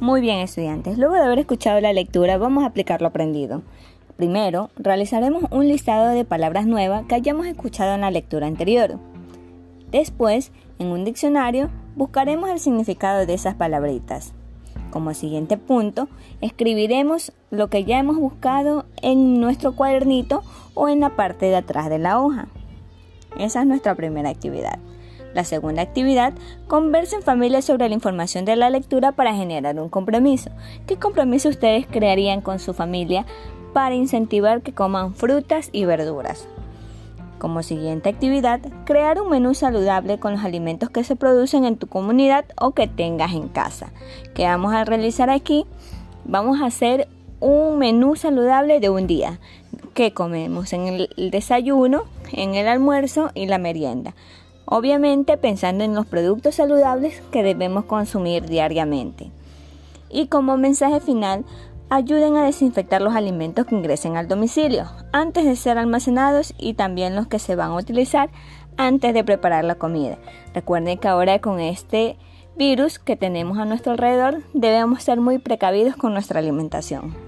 Muy bien estudiantes, luego de haber escuchado la lectura vamos a aplicar lo aprendido. Primero, realizaremos un listado de palabras nuevas que hayamos escuchado en la lectura anterior. Después, en un diccionario, buscaremos el significado de esas palabritas. Como siguiente punto, escribiremos lo que ya hemos buscado en nuestro cuadernito o en la parte de atrás de la hoja. Esa es nuestra primera actividad. La segunda actividad, conversa en familia sobre la información de la lectura para generar un compromiso. ¿Qué compromiso ustedes crearían con su familia para incentivar que coman frutas y verduras? Como siguiente actividad, crear un menú saludable con los alimentos que se producen en tu comunidad o que tengas en casa. ¿Qué vamos a realizar aquí? Vamos a hacer un menú saludable de un día que comemos en el desayuno, en el almuerzo y la merienda. Obviamente pensando en los productos saludables que debemos consumir diariamente. Y como mensaje final, ayuden a desinfectar los alimentos que ingresen al domicilio antes de ser almacenados y también los que se van a utilizar antes de preparar la comida. Recuerden que ahora con este virus que tenemos a nuestro alrededor debemos ser muy precavidos con nuestra alimentación.